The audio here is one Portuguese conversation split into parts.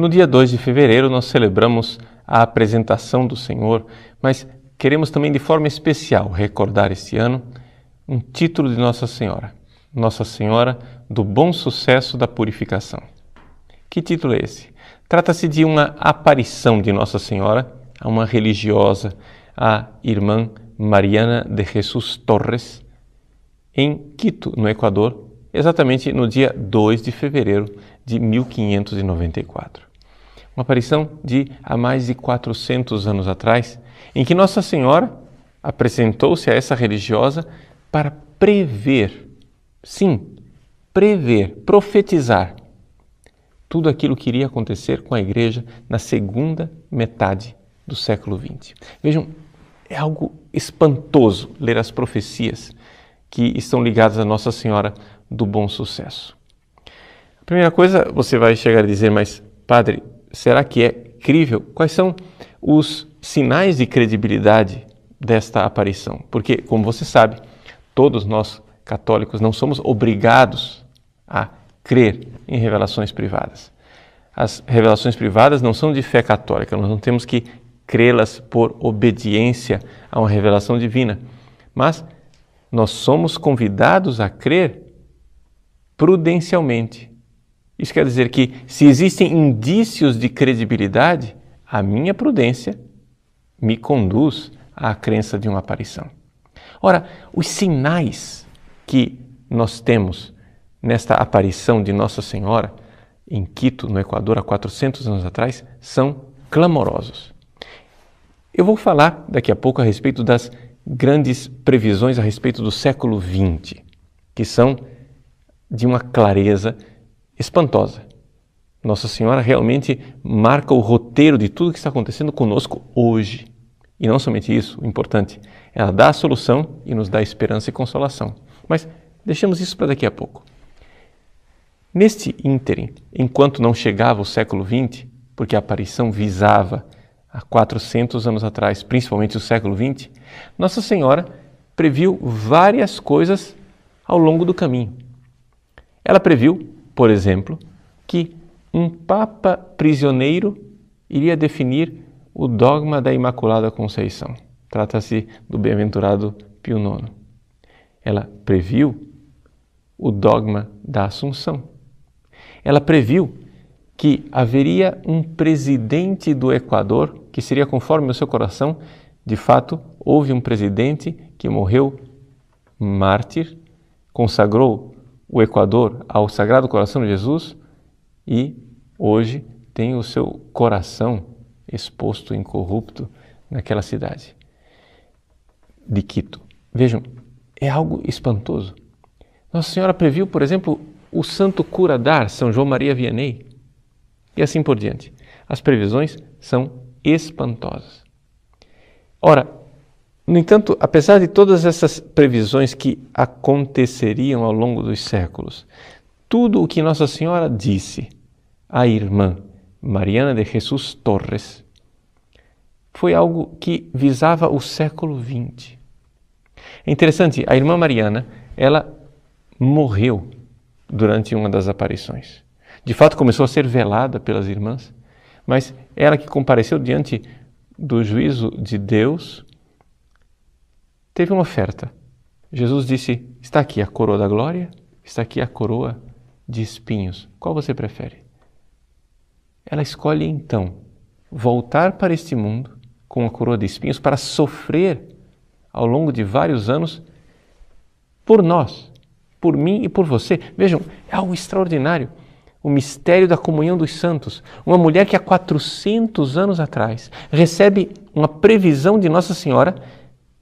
No dia 2 de fevereiro, nós celebramos a apresentação do Senhor, mas queremos também, de forma especial, recordar este ano um título de Nossa Senhora: Nossa Senhora do Bom Sucesso da Purificação. Que título é esse? Trata-se de uma aparição de Nossa Senhora a uma religiosa, a irmã Mariana de Jesus Torres, em Quito, no Equador, exatamente no dia 2 de fevereiro de 1594. Uma aparição de há mais de 400 anos atrás, em que Nossa Senhora apresentou-se a essa religiosa para prever, sim, prever, profetizar tudo aquilo que iria acontecer com a igreja na segunda metade do século XX. Vejam, é algo espantoso ler as profecias que estão ligadas a Nossa Senhora do Bom Sucesso. A primeira coisa, você vai chegar a dizer, mas, padre, será que é crível? Quais são os sinais de credibilidade desta aparição? Porque, como você sabe, todos nós católicos não somos obrigados a crer em revelações privadas. As revelações privadas não são de fé católica, nós não temos que crê-las por obediência a uma revelação divina, mas nós somos convidados a crer prudencialmente. Isso quer dizer que, se existem indícios de credibilidade, a minha prudência me conduz à crença de uma aparição. Ora, os sinais que nós temos nesta aparição de Nossa Senhora em Quito, no Equador, há 400 anos atrás, são clamorosos. Eu vou falar daqui a pouco a respeito das grandes previsões a respeito do século XX, que são de uma clareza espantosa. Nossa Senhora realmente marca o roteiro de tudo que está acontecendo conosco hoje. E não somente isso, o importante, ela dá a solução e nos dá esperança e consolação. Mas deixemos isso para daqui a pouco. Neste ínterim, enquanto não chegava o século XX, porque a aparição visava há 400 anos atrás, principalmente o século XX, Nossa Senhora previu várias coisas ao longo do caminho. Ela previu, por exemplo, que um Papa prisioneiro iria definir o dogma da Imaculada Conceição. Trata-se do bem-aventurado Pio IX. Ela previu o dogma da Assunção. Ela previu que haveria um presidente do Equador que seria conforme o seu coração. De fato, houve um presidente que morreu mártir, consagrou o Equador ao Sagrado Coração de Jesus e hoje tem o seu coração exposto, incorrupto, naquela cidade de Quito. Vejam, é algo espantoso. Nossa Senhora previu, por exemplo, o santo cura dar, São João Maria Vianney, e assim por diante. As previsões são espantosas. Ora, no entanto, apesar de todas essas previsões que aconteceriam ao longo dos séculos, tudo o que Nossa Senhora disse à irmã Mariana de Jesus Torres foi algo que visava o século XX. É interessante, a irmã Mariana, ela morreu durante uma das aparições de fato começou a ser velada pelas irmãs, mas ela que compareceu diante do juízo de Deus, teve uma oferta. Jesus disse: Está aqui a coroa da glória, está aqui a coroa de espinhos. Qual você prefere? Ela escolhe então voltar para este mundo com a coroa de espinhos para sofrer ao longo de vários anos por nós, por mim e por você. Vejam, é algo extraordinário o mistério da comunhão dos santos. Uma mulher que há 400 anos atrás recebe uma previsão de Nossa Senhora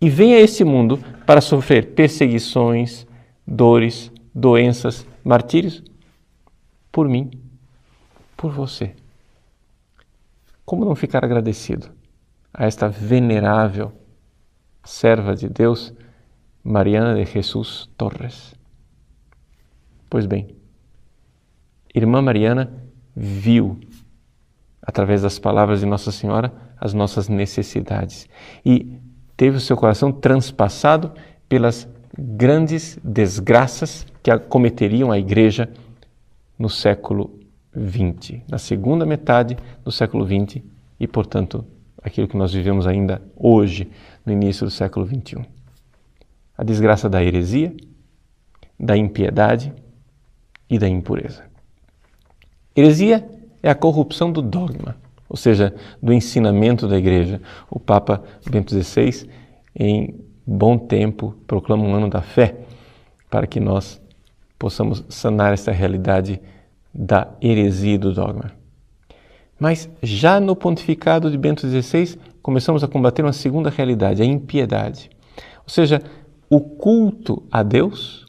e vem a esse mundo para sofrer perseguições, dores, doenças, martírios por mim, por você. Como não ficar agradecido a esta venerável serva de Deus, Mariana de Jesus Torres? Pois bem, Irmã Mariana viu, através das palavras de Nossa Senhora, as nossas necessidades e teve o seu coração transpassado pelas grandes desgraças que acometeriam a Igreja no século XX, na segunda metade do século XX e, portanto, aquilo que nós vivemos ainda hoje, no início do século XXI. A desgraça da heresia, da impiedade e da impureza. Heresia é a corrupção do dogma, ou seja, do ensinamento da igreja. O Papa Bento XVI, em bom tempo, proclama um ano da fé para que nós possamos sanar essa realidade da heresia do dogma. Mas já no pontificado de Bento XVI, começamos a combater uma segunda realidade, a impiedade. Ou seja, o culto a Deus,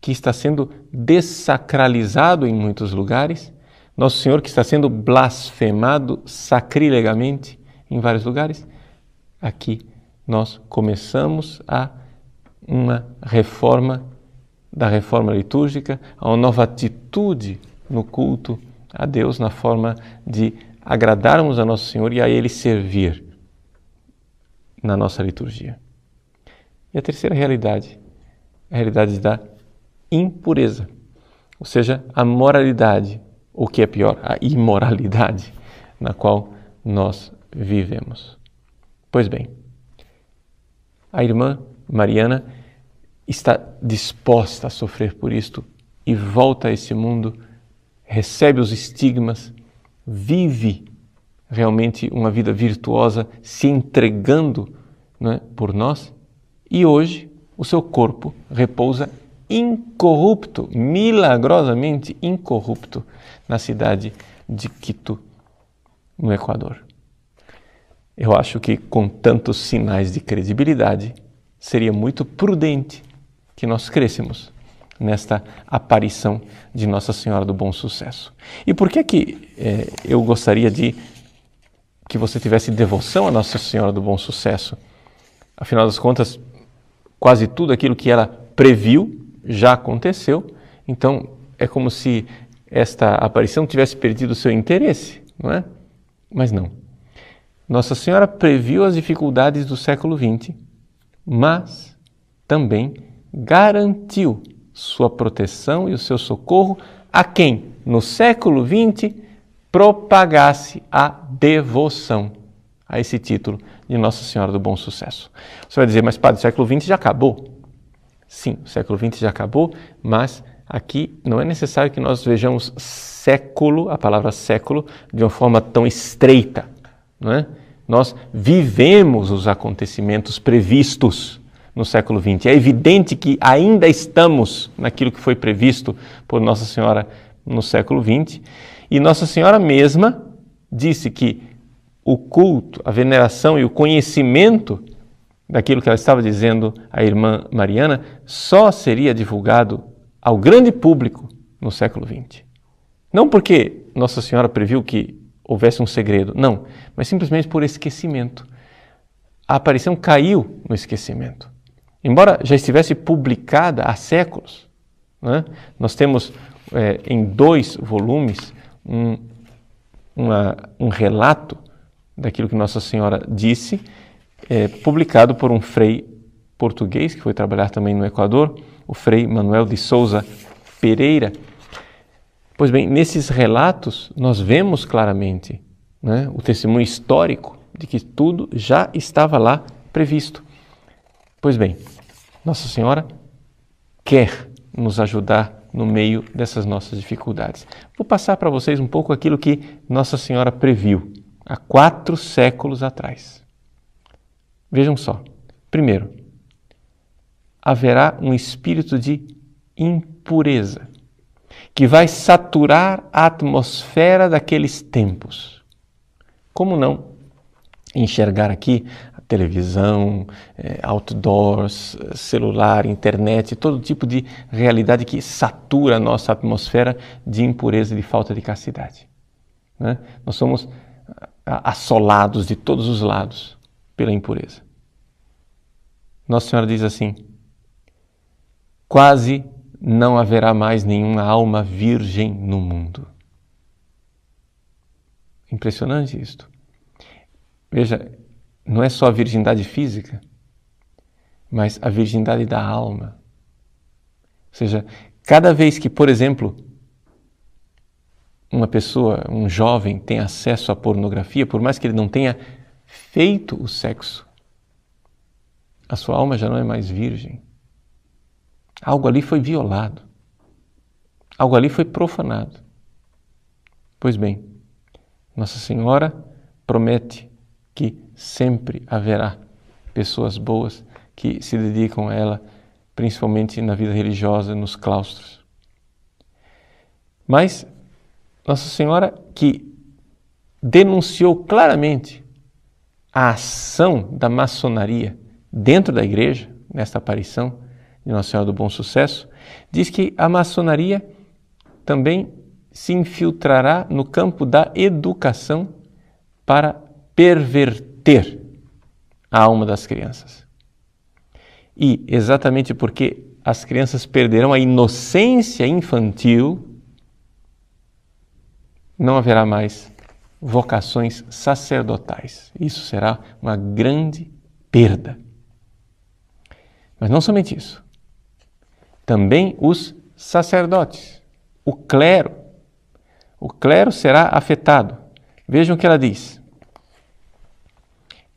que está sendo dessacralizado em muitos lugares, Nosso Senhor que está sendo blasfemado sacrilegamente em vários lugares, aqui nós começamos a uma reforma da reforma litúrgica, a uma nova atitude no culto a Deus na forma de agradarmos a Nosso Senhor e a Ele servir na nossa liturgia. E a terceira realidade, a realidade da impureza, ou seja, a moralidade, ou que é pior, a imoralidade na qual nós vivemos. Pois bem, a irmã Mariana está disposta a sofrer por isto e volta a esse mundo recebe os estigmas, vive realmente uma vida virtuosa, se entregando é, por nós, e hoje o seu corpo repousa incorrupto, milagrosamente incorrupto, na cidade de Quito, no Equador. Eu acho que com tantos sinais de credibilidade, seria muito prudente que nós crescêssemos nesta aparição de Nossa Senhora do Bom Sucesso. E por que que é, eu gostaria de que você tivesse devoção a Nossa Senhora do Bom Sucesso? Afinal das contas, quase tudo aquilo que ela previu já aconteceu. Então, é como se esta aparição tivesse perdido o seu interesse, não é? Mas não. Nossa Senhora previu as dificuldades do século XX, mas também garantiu sua proteção e o seu socorro a quem, no século XX, propagasse a devoção a esse título de Nossa Senhora do Bom Sucesso. Você vai dizer, mas padre, o século XX já acabou. Sim, o século XX já acabou, mas aqui não é necessário que nós vejamos século, a palavra século, de uma forma tão estreita. Não é? Nós vivemos os acontecimentos previstos no século XX. É evidente que ainda estamos naquilo que foi previsto por Nossa Senhora no século XX, e Nossa Senhora mesma disse que o culto, a veneração e o conhecimento daquilo que ela estava dizendo à irmã Mariana só seria divulgado ao grande público no século XX. Não porque Nossa Senhora previu que houvesse um segredo, não, mas simplesmente por esquecimento. A aparição caiu no esquecimento embora já estivesse publicada há séculos. Né? Nós temos é, em dois volumes um, uma, um relato daquilo que Nossa Senhora disse, é, publicado por um frei português que foi trabalhar também no Equador, o frei Manuel de Souza Pereira. Pois bem, nesses relatos nós vemos claramente né, o testemunho histórico de que tudo já estava lá previsto. Pois bem, nossa Senhora quer nos ajudar no meio dessas nossas dificuldades. Vou passar para vocês um pouco aquilo que Nossa Senhora previu há quatro séculos atrás. Vejam só. Primeiro, haverá um espírito de impureza que vai saturar a atmosfera daqueles tempos. Como não enxergar aqui televisão, é, outdoors, celular, internet, todo tipo de realidade que satura a nossa atmosfera de impureza e de falta de castidade. Né? Nós somos assolados de todos os lados pela impureza. Nossa Senhora diz assim: quase não haverá mais nenhuma alma virgem no mundo. Impressionante isto. Veja, não é só a virgindade física, mas a virgindade da alma. Ou seja, cada vez que, por exemplo, uma pessoa, um jovem, tem acesso à pornografia, por mais que ele não tenha feito o sexo, a sua alma já não é mais virgem. Algo ali foi violado. Algo ali foi profanado. Pois bem, Nossa Senhora promete que sempre haverá pessoas boas que se dedicam a ela, principalmente na vida religiosa, nos claustros. Mas Nossa Senhora que denunciou claramente a ação da maçonaria dentro da igreja, nesta aparição de Nossa Senhora do Bom Sucesso, diz que a maçonaria também se infiltrará no campo da educação para perverter a alma das crianças. E exatamente porque as crianças perderão a inocência infantil, não haverá mais vocações sacerdotais. Isso será uma grande perda. Mas não somente isso. Também os sacerdotes, o clero. O clero será afetado. Vejam o que ela diz.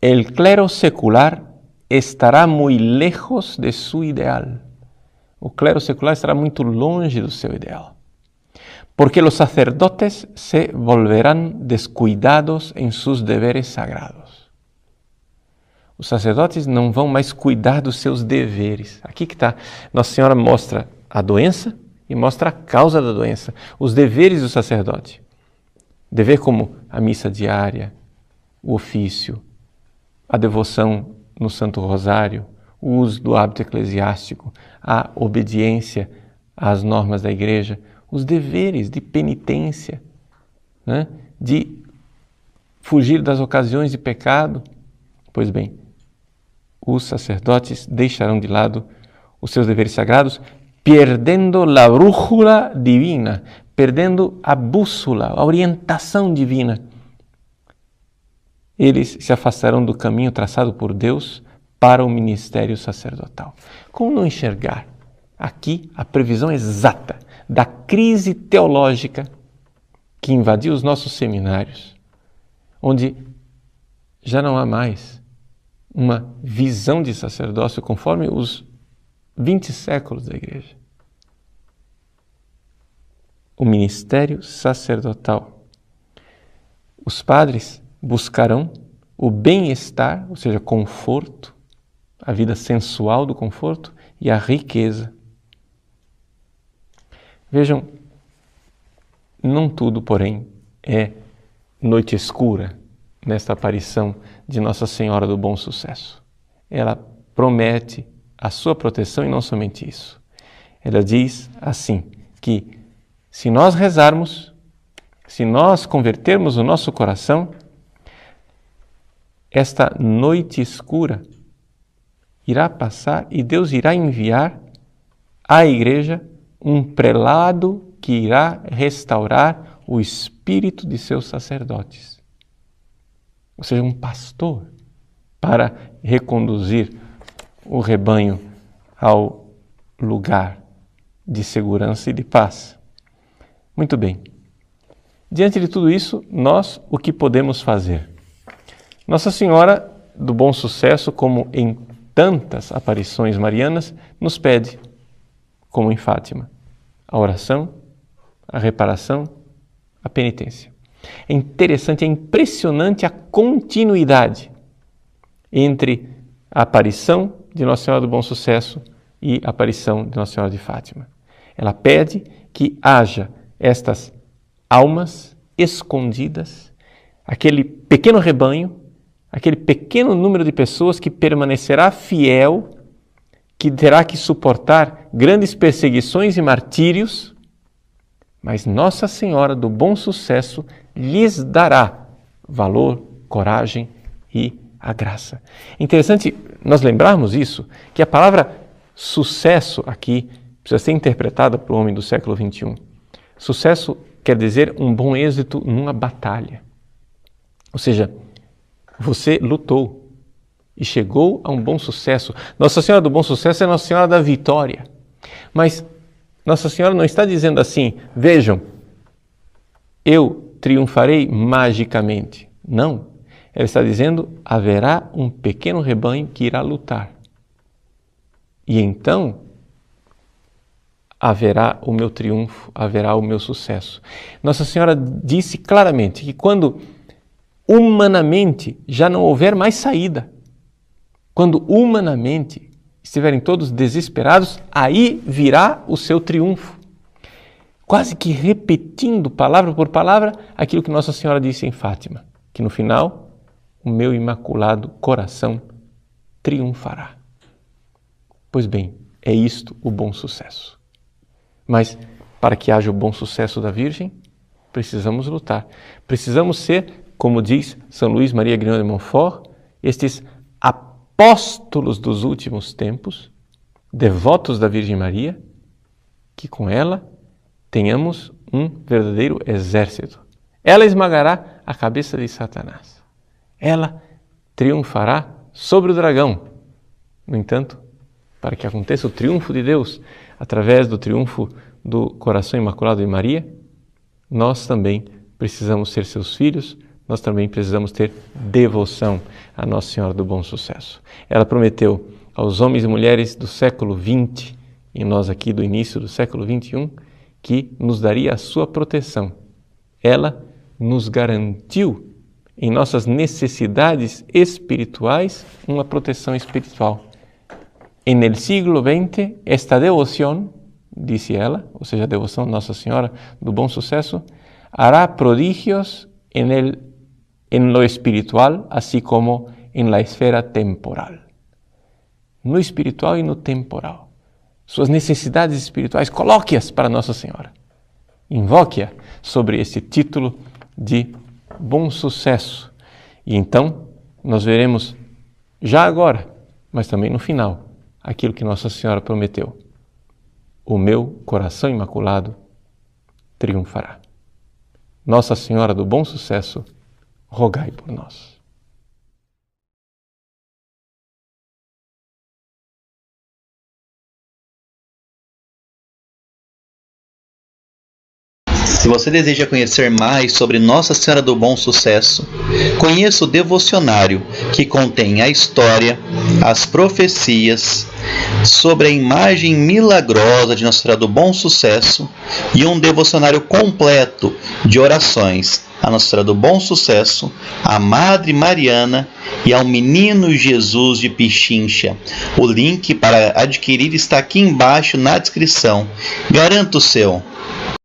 El clero secular estará lejos de su ideal. O clero secular estará muito longe do seu ideal. Porque os sacerdotes se volverán descuidados em seus deveres sagrados os sacerdotes não vão mais cuidar dos seus deveres. Aqui que está. Nossa Senhora mostra a doença e mostra a causa da doença. Os deveres do sacerdote. Dever como a missa diária, o ofício, a devoção no Santo Rosário, o uso do hábito eclesiástico, a obediência às normas da igreja, os deveres de penitência, né? de fugir das ocasiões de pecado. Pois bem, os sacerdotes deixarão de lado os seus deveres sagrados, perdendo a brújula divina, perdendo a bússola, a orientação divina. Eles se afastarão do caminho traçado por Deus para o ministério sacerdotal. Como não enxergar aqui a previsão exata da crise teológica que invadiu os nossos seminários, onde já não há mais uma visão de sacerdócio conforme os 20 séculos da igreja. O ministério sacerdotal. Os padres buscarão o bem-estar, ou seja, conforto, a vida sensual do conforto e a riqueza. Vejam, não tudo, porém, é noite escura nesta aparição de Nossa Senhora do Bom Sucesso. Ela promete a sua proteção e não somente isso. Ela diz assim: que se nós rezarmos, se nós convertermos o nosso coração, esta noite escura irá passar e Deus irá enviar à igreja um prelado que irá restaurar o espírito de seus sacerdotes ou seja, um pastor, para reconduzir o rebanho ao lugar de segurança e de paz. Muito bem. Diante de tudo isso, nós o que podemos fazer? Nossa Senhora do Bom Sucesso, como em tantas aparições marianas, nos pede, como em Fátima, a oração, a reparação, a penitência. É interessante, é impressionante a continuidade entre a aparição de Nossa Senhora do Bom Sucesso e a aparição de Nossa Senhora de Fátima. Ela pede que haja estas almas escondidas, aquele pequeno rebanho, aquele pequeno número de pessoas que permanecerá fiel, que terá que suportar grandes perseguições e martírios, mas Nossa Senhora do Bom Sucesso lhes dará valor, coragem e a graça. Interessante nós lembrarmos isso, que a palavra sucesso aqui precisa ser interpretada para o homem do século XXI. Sucesso quer dizer um bom êxito numa batalha. Ou seja, você lutou e chegou a um bom sucesso. Nossa Senhora do Bom Sucesso é Nossa Senhora da Vitória. Mas Nossa Senhora não está dizendo assim, vejam, eu triunfarei magicamente. Não. Ela está dizendo: haverá um pequeno rebanho que irá lutar. E então haverá o meu triunfo, haverá o meu sucesso. Nossa Senhora disse claramente que quando humanamente já não houver mais saída, quando humanamente estiverem todos desesperados, aí virá o seu triunfo. Quase que repetindo palavra por palavra aquilo que Nossa Senhora disse em Fátima, que no final o meu imaculado coração triunfará. Pois bem, é isto o bom sucesso. Mas para que haja o bom sucesso da Virgem, precisamos lutar. Precisamos ser, como diz São Luís Maria Grignon de Montfort, estes apóstolos dos últimos tempos, devotos da Virgem Maria, que com ela tenhamos um verdadeiro exército. Ela esmagará a cabeça de Satanás. Ela triunfará sobre o dragão. No entanto, para que aconteça o triunfo de Deus através do triunfo do coração imaculado de Maria, nós também precisamos ser seus filhos, nós também precisamos ter devoção a Nossa Senhora do Bom Sucesso. Ela prometeu aos homens e mulheres do século XX e nós aqui do início do século XXI que nos daria a sua proteção. Ela nos garantiu em nossas necessidades espirituais uma proteção espiritual. En el siglo XX, esta devoção, disse ela, ou seja, a devoção Nossa Senhora do Bom Sucesso, hará prodígios en el en lo espiritual, así como en la esfera temporal. No espiritual e no temporal. Suas necessidades espirituais, coloque-as para Nossa Senhora. Invoque-a sobre esse título de bom sucesso. E então nós veremos, já agora, mas também no final, aquilo que Nossa Senhora prometeu. O meu coração imaculado triunfará. Nossa Senhora do Bom Sucesso, rogai por nós. Se você deseja conhecer mais sobre Nossa Senhora do Bom Sucesso, conheça o devocionário que contém a história, as profecias sobre a imagem milagrosa de Nossa Senhora do Bom Sucesso e um devocionário completo de orações a Nossa Senhora do Bom Sucesso, a Madre Mariana e ao Menino Jesus de Pichincha. O link para adquirir está aqui embaixo na descrição. Garanto o seu.